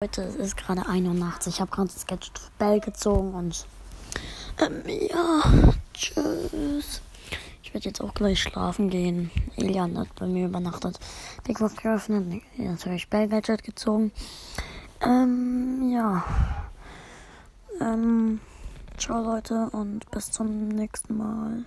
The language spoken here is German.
Leute, es ist gerade 81. Ich habe gerade das Gadget Bell gezogen und ähm, ja, tschüss. Ich werde jetzt auch gleich schlafen gehen. Elian hat bei mir übernachtet. Big Box geöffnet. Jetzt ich Bell Gadget gezogen. Ähm, ja. Ähm, ciao Leute und bis zum nächsten Mal.